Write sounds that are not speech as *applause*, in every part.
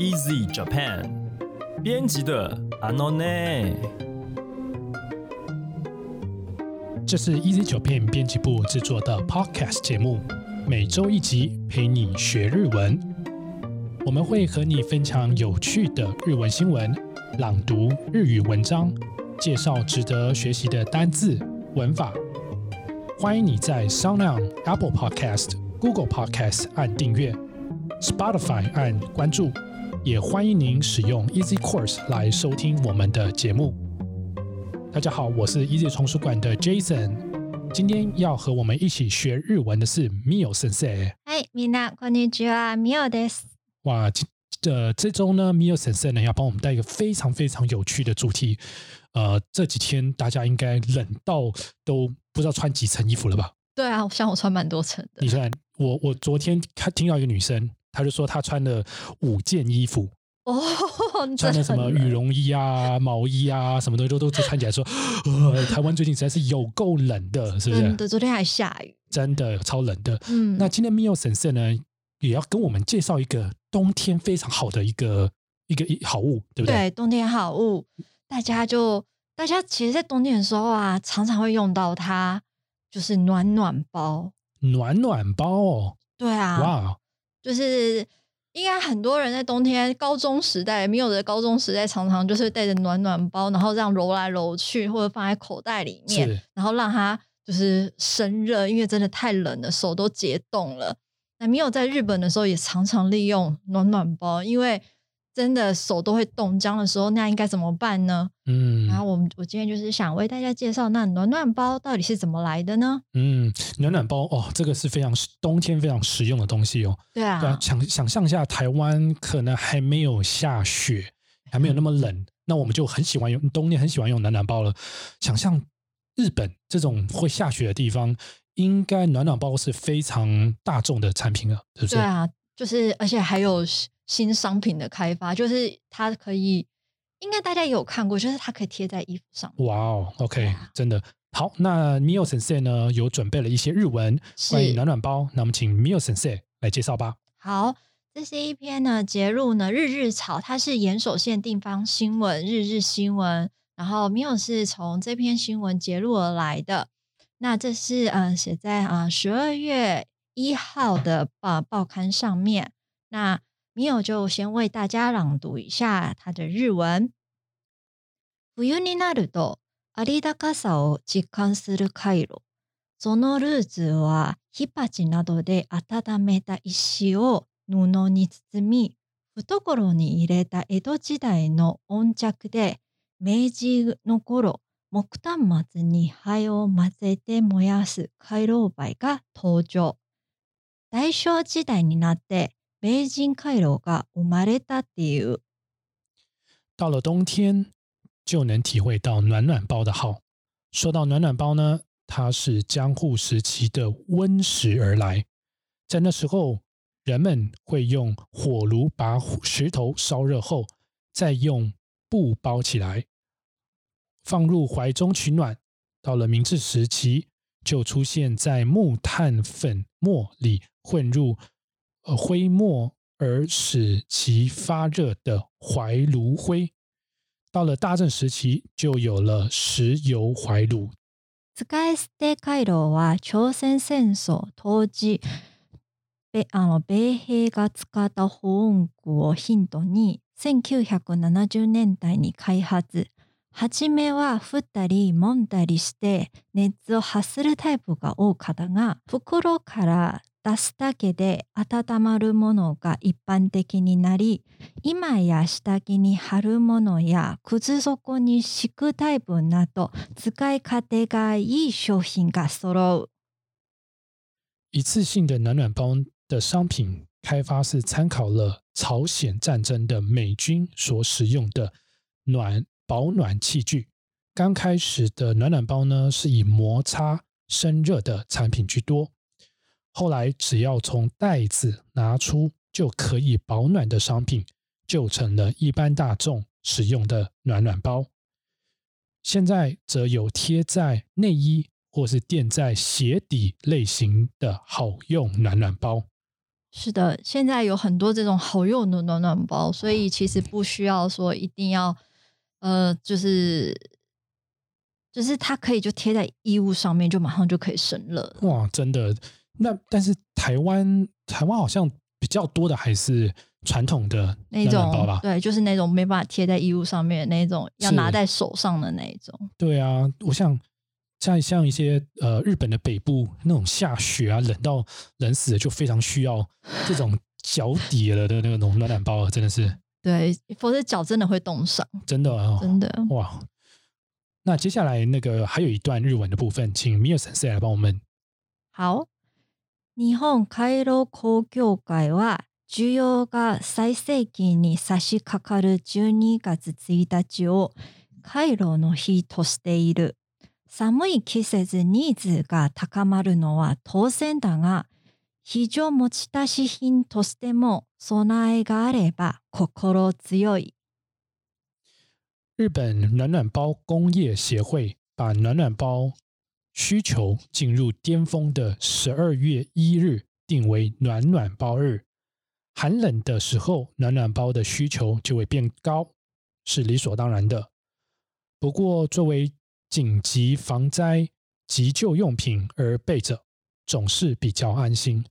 Easy Japan 编辑的 Anone。这是 Easy Japan 编辑部制作的 Podcast 节目，每周一集陪你学日文。我们会和你分享有趣的日文新闻，朗读日语文章，介绍值得学习的单字、文法。欢迎你在 Sound、Apple Podcast、Google Podcast 按订阅，Spotify 按关注，也欢迎您使用 Easy Course 来收听我们的节目。大家好，我是 Easy 丛书馆的 Jason，今天要和我们一起学日文的是 Mio 先生。はい、みんなこんにちは、みおです。哇，这这这周呢，Mio 先生呢要帮我们带一个非常非常有趣的主题。呃，这几天大家应该冷到都不知道穿几层衣服了吧？对啊，像我穿蛮多层的你。看，我我昨天看听到一个女生， 她就说他穿了五件衣服，哦，*laughs* 穿的什么羽绒衣啊、毛衣啊，什么东西都都穿起来说，呃，台湾最近实在是有够冷的，是不是？真的，昨天还下雨。真的超冷的。嗯，那今天 Mio 婶婶呢，也要跟我们介绍一个冬天非常好的一个一个一好物，对不对？对冬天好物，大家就大家其实，在冬天的时候啊，常常会用到它，就是暖暖包。暖暖包哦，对啊，哇，就是应该很多人在冬天高中时代，没有的高中时代，常常就是带着暖暖包，然后这样揉来揉去，或者放在口袋里面，然后让它就是生热，因为真的太冷了，手都结冻了。那米有在日本的时候也常常利用暖暖包，因为真的手都会冻僵的时候，那应该怎么办呢？嗯然后我们我今天就是想为大家介绍，那暖暖包到底是怎么来的呢？嗯，暖暖包哦，这个是非常冬天非常实用的东西哦。对啊，对啊，想想象一下，台湾可能还没有下雪，还没有那么冷，那我们就很喜欢用冬天很喜欢用暖暖包了。想象日本这种会下雪的地方，应该暖暖包是非常大众的产品了，是不是？对啊，就是而且还有新新商品的开发，就是它可以，应该大家也有看过，就是它可以贴在衣服上面。哇哦，OK，啊真的好。那 Mio 先生呢有准备了一些日文关于暖暖包，那我们请 Mio 先生来介绍吧。好，这是一篇呢节录呢日日草，它是岩手县地方新闻日日新闻，然后 Mio 是从这篇新闻节录而来的。那这是嗯写在啊十二月一号的报报刊上面。那米友就先为大家朗读一下它的日文。冬になるとあり高さを実感する回路。そのルーツは火鉢などで温めた石を布に包み、懐に入れた江戸時代の温着で、明治の頃、木炭末に灰を混ぜて燃やす回廊灰が登場。大正時代になって、名人回廊が生まれたっていう。到了冬天，就能体会到暖暖包的好。说到暖暖包呢，它是江户时期的温食而来。在那时候，人们会用火炉把石头烧热后，再用布包起来，放入怀中取暖。到了明治时期，就出现在木炭粉末里混入 呃灰末，而使其发热的怀炉灰。到了大正时期，就有了石油怀炉。使い捨て回廊は朝鮮戦争当時べあの米兵が使った保温具をヒントに1970年代に開発初めは振ったり揉んだりして熱を発するタイプが多かったが袋から 出すだけで温まるものが一般的になり今や下着に貼るものや靴底に敷くタイプなど使い勝手がいい商品が揃う。一次性的暖暖包的商品开发是参考了朝鲜战争的美军所使用的暖保暖器具。刚开始的暖暖包呢，是以摩擦生热的产品居多。后来只要从袋子拿出就可以保暖的商品，就成了一般大众使用的暖暖包。现在则有贴在内衣或是垫在鞋底类型的好用暖暖包。是的，现在有很多这种好用的暖暖包，所以其实不需要说一定要，呃，就是就是它可以就贴在衣物上面，就马上就可以生热了。哇，真的。那但是台湾台湾好像比较多的还是传统的那暖暖包吧？对，就是那种没办法贴在衣物上面的那种，要拿在手上的那一种。对啊，我想像像一些呃日本的北部那种下雪啊，冷到冷死了，就非常需要这种脚底了的那种暖暖包，真的是对，否则脚真的会冻伤，真的哦，真的。哇。那接下来那个还有一段日文的部分，请米尔先生来帮我们。好，日本カイロ工業会は需要が最盛期に差し掛かる12月1日をカイロの日としている。寒い季節ニーズが高まるのは当然だが、非常持ち出し品としても備えがあれば心強い。日本暖暖包工业协会把暖暖包需求进入巅峰的十二月一日定为暖暖包日。寒冷的时候，暖暖包的需求就会变高，是理所当然的。不过，作为紧急防灾急救用品而备着，总是比较安心。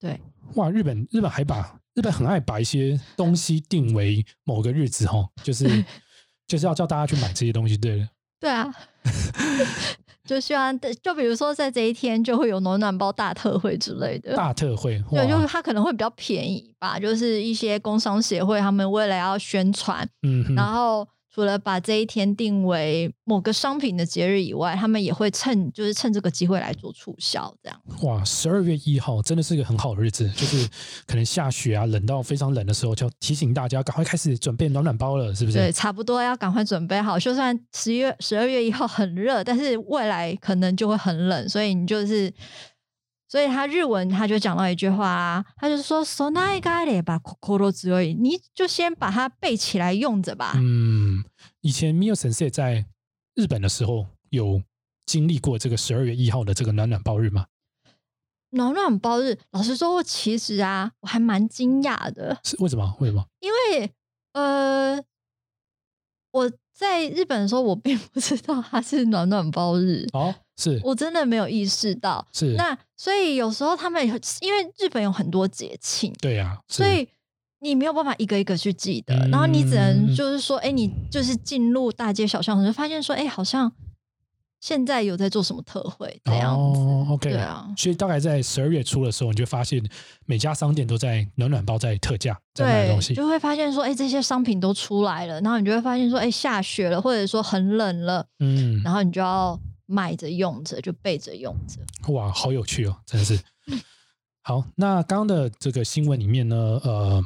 对，哇，日本日本还把日本很爱把一些东西定为某个日子哈，就是 *laughs* 就是要叫大家去买这些东西，对了。对啊，*laughs* *laughs* 就希望就比如说在这一天就会有暖暖包大特惠之类的。大特惠，对，就是它可能会比较便宜吧，就是一些工商协会他们为了要宣传，嗯，然后除了把这一天定为某个商品的节日以外，他们也会趁就是趁这个机会来做促销，这样。哇，十二月一号真的是一个很好的日子，就是可能下雪啊，冷到非常冷的时候，就要提醒大家赶快开始准备暖暖包了，是不是？对，差不多要赶快准备好。就算十一月、十二月一号很热，但是未来可能就会很冷，所以你就是，所以他日文他就讲到一句话啊，他就说 “so n a i g a r 把 kokoro 只有你就先把它背起来用着吧。嗯，以前 Mio Sensei 在日本的时候有经历过这个十二月一号的这个暖暖包日吗？暖暖包日，老实说，其实啊，我还蛮惊讶的，是为什么？为什么？因为呃，我在日本的时候，我并不知道它是暖暖包日，哦，是我真的没有意识到。是，那所以有时候他们有因为日本有很多节庆，对呀、是所以你没有办法一个一个去记得，然后你只能嗯就是说，哎、你就是进入大街小巷，就发现说，哎、好像现在有在做什么特惠这样子。哦，OK，对啊所以大概在十二月初的时候，你就发现每家商店都在暖暖包在特价，在卖东，西。就会发现说，哎、这些商品都出来了，然后你就会发现说，哎、下雪了，或者说很冷了，嗯，然后你就要买着用着，就备着用着。哇，好有趣哦，真的是。好，那刚刚的这个新闻里面呢，呃，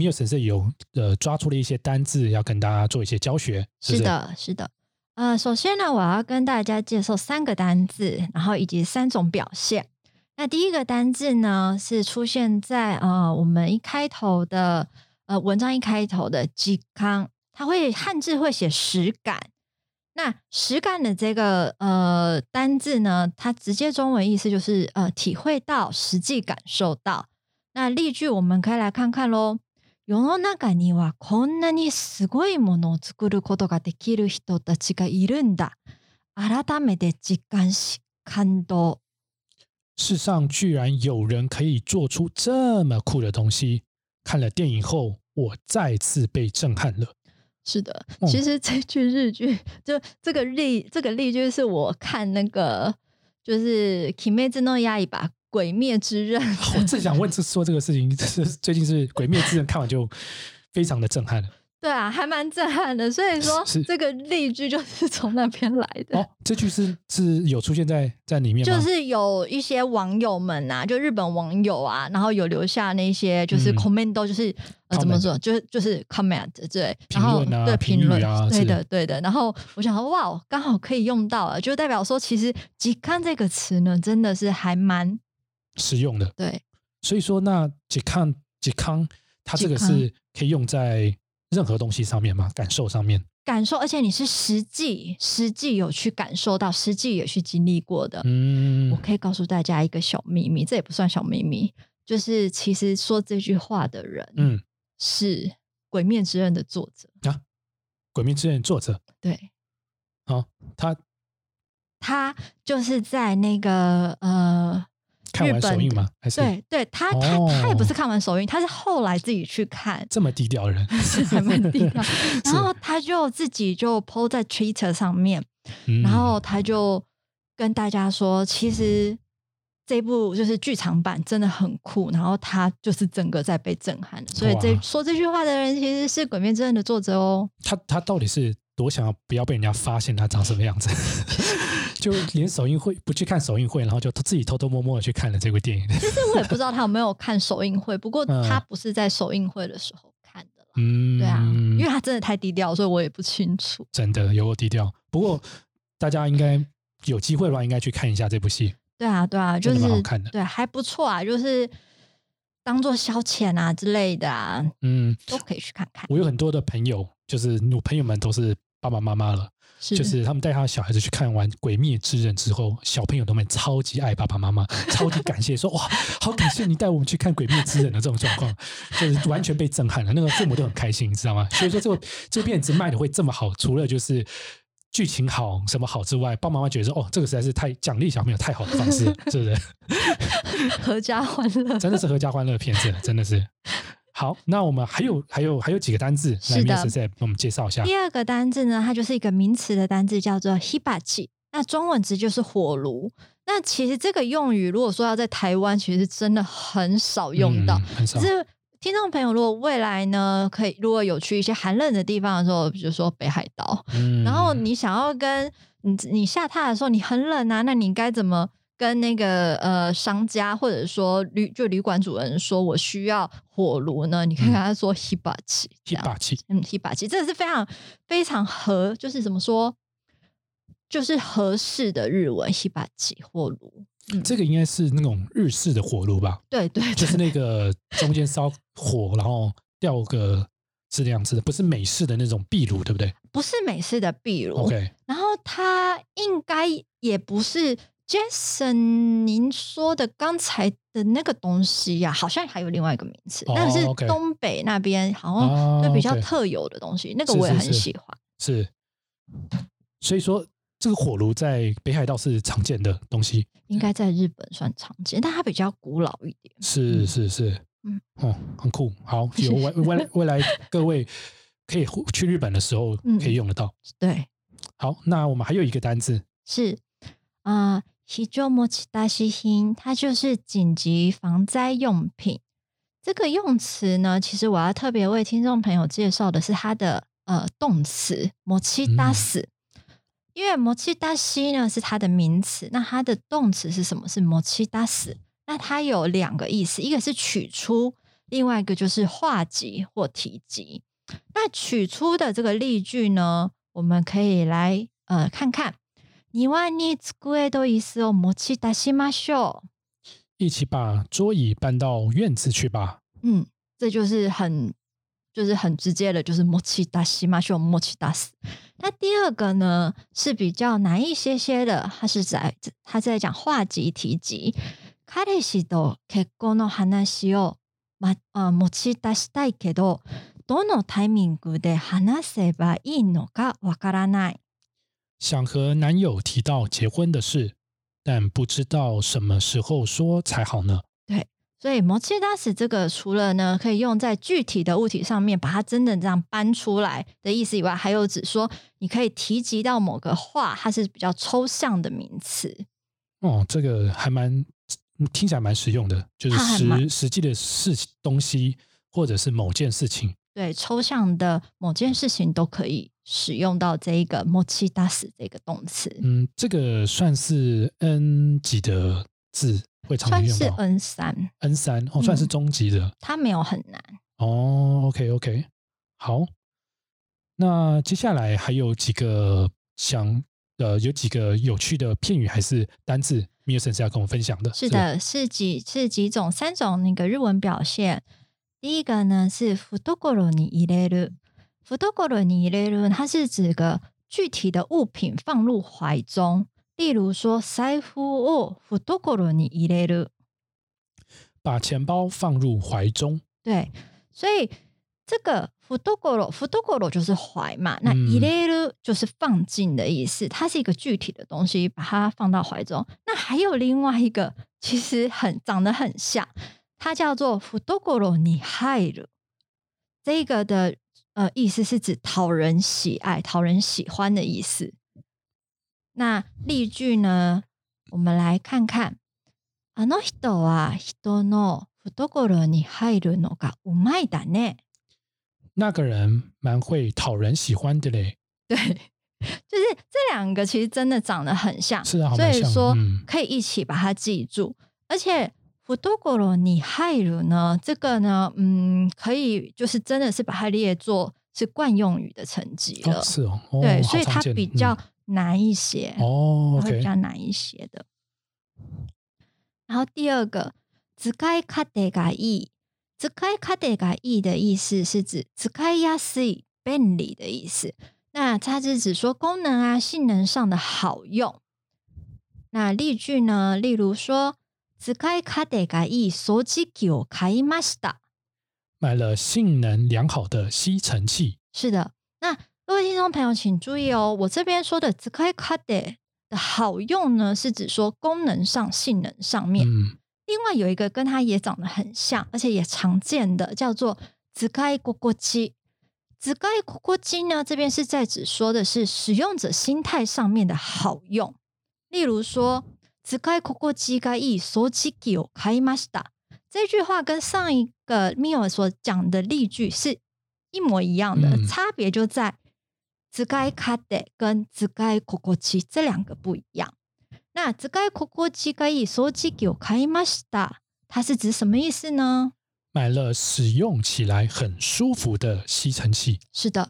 米尔先生有呃抓出了一些单字，要跟大家做一些教学。是，的，是的。呃，首先呢，我要跟大家介绍三个单字，然后以及三种表现。那第一个单字呢，是出现在呃我们一开头的呃文章一开头的“吉康”，它会汉字会写实感。那实感的这个呃单字呢，它直接中文意思就是呃体会到、实际感受到。那例句我们可以来看看喽。世の中にはこんなにすごいものを作ることができる人たちがいるんだ。改めて実感し感動。世上居然有人可以做出这么酷的东西。看了电影后，我再次被震撼了。是的，哦其实这句日剧就这个例这个例句是我看那个就是《Kimetsu no Yaiba》鬼灭之刃，*laughs* 我正想问这说这个事情，是最近是《鬼灭之刃》看完就非常的震撼了。对啊，还蛮震撼的。所以说是这个例句就是从那边来的。哦，这句是是有出现在在里面吗？就是有一些网友们啊，就日本网友啊，然后有留下那些就是嗯 comment，就是、呃怎么说，就是就是 comment 对，评然后论啊对评论，啊对的对的。然后我想说，哇，刚好可以用到了，就代表说，其实“吉康”这个词呢，真的是还蛮实用的。对所以说，那吉康吉康，它这个是可以用在任何东西上面吗？感受上面？感受，而且你是实际实际有去感受到，实际有去经历过的。嗯我，可以告诉大家一个小秘密，这也不算小秘密，就是其实说这句话的人，嗯，是《鬼面之刃》的作者啊。《鬼面之刃》作者对，哦，他他就是在那个呃，看完首映吗？还是对对，他他他也不哦是看完首映，他是后来自己去看，这么低调的人？*laughs* 是还蛮低调。*laughs* 然后他就自己就 PO 在 Twitter 上面，嗯然后他就跟大家说，其实这部就是剧场版真的很酷，然后他就是整个在被震撼。所以这哇说这句话的人其实是《鬼灭之刃》的作者哦。他他到底是多想要不要被人家发现他长什么样子？*laughs* 就连首映会不去看首映会，然后就自己偷偷摸摸的去看了这部电影。其 *laughs* 实我也不知道他有没有看首映会，不过嗯他不是在首映会的时候看的啦。嗯，对啊，因为他真的太低调，所以我也不清楚。真的有够低调。不过大家应该有机会的话，应该去看一下这部戏。对啊，对啊，就是好看的对，还不错啊，就是当做消遣啊之类的啊，嗯，都可以去看看。我有很多的朋友，就是我朋友们都是爸爸妈妈了，是就是他们带他的小孩子去看完《鬼灭之刃》之后，小朋友都们超级爱爸爸妈妈，*laughs* 超级感谢，说哇，好感谢你带我们去看《鬼灭之刃》的这种状况，*laughs* 就是完全被震撼了。那个父母都很开心，你知道吗？所以说这个这个片子卖的会这么好，除了就是。剧情好什么好之外，爸爸妈妈觉得说哦，这个实在是太奖励小朋友太好的方式，是不是？*laughs* 合家欢乐。真的是合家欢乐的片子，真的是。好，那我们还有还有还有几个单字，来是的面试再帮我们介绍一下。第二个单字呢，它就是一个名词的单字，叫做 hibachi。那中文值就是火炉。那其实这个用语，如果说要在台湾，其实真的很少用到。嗯、很少可。是听众朋友，如果未来呢，可以如果有去一些寒冷的地方的时候，比如说北海道，嗯然后你想要跟你你下榻的时候，你很冷啊，那你该怎么跟那个呃商家或者说旅就旅馆主人说我需要火炉呢？你可以跟他说 hibachi，hibachi，，嗯，hibachi 这个是非常非常合，就是怎么说，就是合适的日文 hibachi 火炉。嗯，这个应该是那种日式的火炉吧？对对对，就是那个中间烧火，然后吊个是那样子的，不是美式的那种壁炉，对不对不是美式的壁炉。？OK，然后它应该也不是 Jason 您说的刚才的那个东西呀、好像还有另外一个名词，哦那个是东北那边好哦像就比较特有的东西，那个我也很喜欢。是。所以说，这个火炉在北海道是常见的东西，应该在日本算常见，但它比较古老一点。是是是，嗯哦，很酷。好，有未未来 *laughs* 未来各位可以去日本的时候嗯可以用得到。对，好，那我们还有一个单字，是啊，非常持ち出し品，它就是紧急防灾用品。这个用词呢，其实我要特别为听众朋友介绍的是它的呃动词“持ち出す”，因为“持ち出し”呢是它的名词，那它的动词是什么？是“持ち出す”。那它有两个意思，一个是取出，另外一个就是化及或提及。那取出的这个例句呢，我们可以来呃看看。 庭に机と椅子を持ち出しましょう。一起把桌椅搬到院子去吧。嗯，这就是很就是很直接的，就是持ち出しましょう，持ち出す。那第二个呢是比较难一些些的，它是在它在讲话及提及。彼氏と結婚の話をまあ持ち出したいけど、どのタイミングで話せばいいのかわからない。 想和男友提到结婚的事，但不知道什么时候说才好呢？对所以 “mochi das” 这个除了呢可以用在具体的物体上面，把它真的这样搬出来的意思以外，还有指说你可以提及到某个话，它是比较抽象的名词。哦，这个还蛮听起来蛮实用的，就是实实际的事情东西，或者是某件事情。对，抽象的某件事情都可以使用到这一个 “mochi das” 这个动词，嗯，这个算是 N 级的字，会常常算是 N 三，N 三哦，算是嗯中级的、它没有很难。哦。OK OK，好，那接下来还有几个想呃有几个有趣的片语还是单字，米尔森是要跟我们分享的。是的，是几是几种三种那个日文表现。第一个呢是懐に入 れる，懐に入れる，它是指个具体的物品放入怀中，例如说財布を懐に入れる。 把钱包放入怀中。对，所以这个福多果罗，福多果罗就是怀嘛，那嗯伊雷鲁就是放进的意思，它是一个具体的东西，把它放到怀中。那还有另外一个，其实很长得很像，它叫做福多果罗你害了。这个的 呃意思是指讨人喜爱、讨人喜欢的意思。那例句呢，我们来看看。あの人は人の懐に入るのがうまいだね。那个人蛮会讨人喜欢的嘞，对，就是这两个其实真的长得很像，是啊，好所蛮像以说嗯可以一起把它记住。而且 福多果罗你害了呢，这个呢，嗯，可以就是真的是把它列作是惯用语的层级了。哦，是哦，哦对，好所以它常见嗯比较难一些。哦它会比，OK，较难一些的。然后第二个，使い勝手がいい，使い勝手がいい的意思是指使いやすい、便利的意思。那它是指说功能啊、性能上的好用。那例句呢？例如说， 使い勝手がいい掃除機を買いました。买了性能良好的吸尘器，是的，那各位听众朋友，请注意哦，我这边说的 z k a i k a d e 的好用呢，是指说功能上、性能上面。嗯，另外有一个跟它也长得很像，而且也常见的，叫做 z k a i k o k o j i z k a i k o k o j i 呢，这边是在指说的是使用者心态上面的好用。例如说 z k a i k o k o j i ga i so j i k o kai m a s t a 这句话跟上一个 Mio 所讲的例句是一模一样的，嗯差别就在只该卡的跟只该 Coco 七这两个不一样。那只该 Coco 七可以说起给我开ました，它是指什么意思呢？买了使用起来很舒服的吸尘器，是的，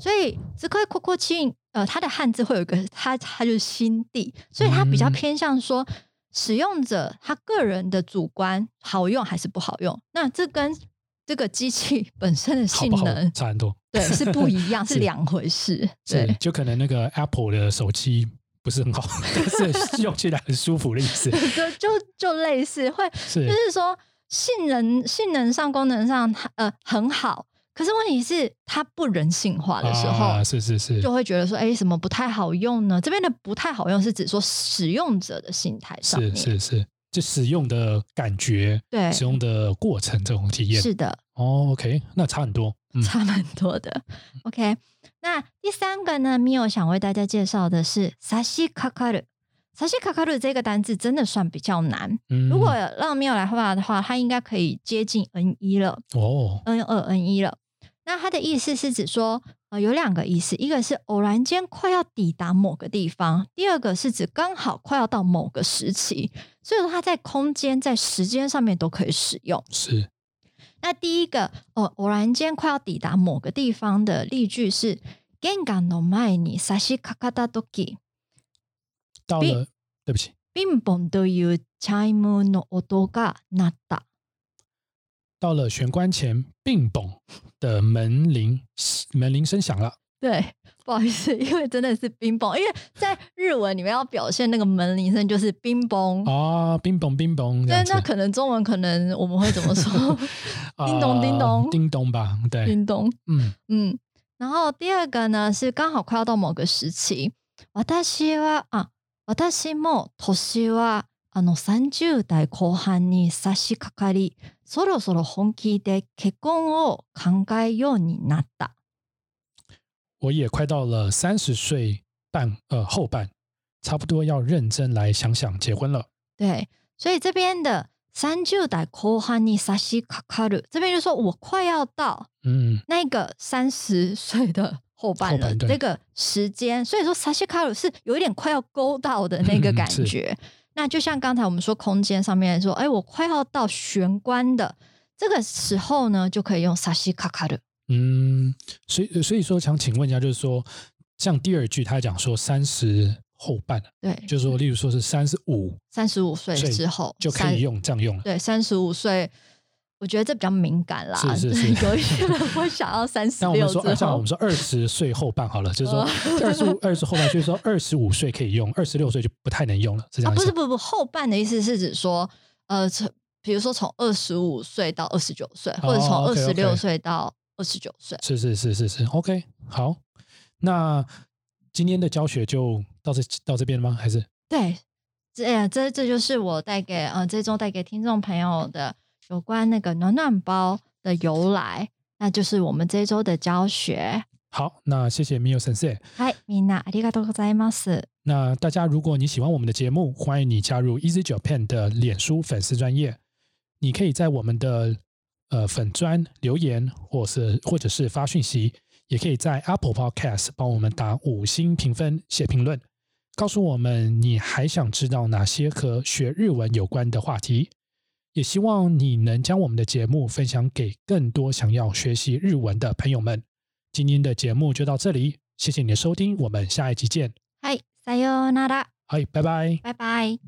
所以只该 Coco 七， 呃，它的汉字会有一个它，它就是心地，所以它比较嗯偏向说。使用者他个人的主观好用还是不好用，那这跟这个机器本身的性能差很多。对是不一样，*laughs* 是是两回事。是对，就可能那个 Apple 的手机不是很好，*laughs* 但是用起来很舒服的意思。*laughs* 就就就类似会，是就是说性能性能上、功能上，它呃很好，可是问题是它不人性化的时候，啊，是是是，就会觉得说，哎，什么不太好用呢？这边的不太好用是指说使用者的心态上面，是是是，就使用的感觉，对，使用的过程这种体验。是的，哦，OK，那差很多。嗯，差蛮多的。OK，那第三个呢，Mio 想为大家介绍的是サシカカル。サシカカル这个单字真的算比较难，嗯如果让 Mio 来画的话，它应该可以接近 N 一了。哦， N 二 N 一了。 那它的意思是指说，呃，有两个意思，一个是偶然间快要抵达某个地方，第二个是指刚好快要到某个时期，所以说它在空间、在时间上面都可以使用。是那第一个，哦，偶然间快要抵达某个地方的例句是“玄関の前に差し掛かった時、比到了，对不起，ピンポンというチャイムの音が鳴った”。 到了玄关前，并嘣的门铃门铃声响了。对，不好意思，因为真的是冰崩，因为在日文里面要表现那个门铃声就是冰崩。啊，冰嘣冰嘣这对样，子那，可能中文可能我们会怎么说？*laughs* 啊叮咚叮咚叮咚吧，对，叮咚，嗯，嗯。然后第二个呢是刚好快要到某个時期，私は啊，私も年は あの30代後半に差し掛かり、そろそろ本気で結婚を考えようになった。我也快到了三十岁半呃后半，差不多要认真来想想结婚了。对，所以这边的三十代後半に差し掛かる，这边就说我快要到嗯，那个三十岁的后半了，这个时间，所以说差し掛る是有一点快要勾到的那个感觉。那就像刚才我们说空间上面说，哎，我快要到玄关的这个时候呢，就可以用差し掛かる。嗯，所以所以说想请问一下，就是说，像第二句他讲说三十后半，对，就是说，例如说是三十五三十五岁岁之后就可三以用这样用了。对，三十五岁， 我觉得这比较敏感啦。是是 *laughs* 是。有一些人会想要三十那我们说，像我们，说二十岁后半好了，就是说哦。二十五二十后半，就是说二十五岁可以用，二十六岁就不太能用了，是这啊，样不是不是不，后半的意思是指说，呃，从比如说从二十五岁到二十九岁，或者从哦二十六岁到二十九岁。是是是是是，OK，好，那今天的教学就到这到这边吗？还是？对，这这这就是我带给呃这周带给听众朋友的有关那个暖暖包的由来，那就是我们这一周的教学。好？那谢谢 Mio 先生。嗨，みんなありがとうございます。那大家，如果你喜欢我们的节目，欢迎你加入 Easy Japan 的脸书粉丝专业。你可以在我们的呃粉专留言，或是或者是发讯息，也可以在 Apple Podcast 帮我们打五星评分、写评论，告诉我们你还想知道哪些和学日文有关的话题。 也希望你能将我们的节目分享给更多想要学习日文的朋友们。今天的节目就到这里，谢谢你的收听，我们下一集见。はい、さようなら。嗨，拜拜。拜拜。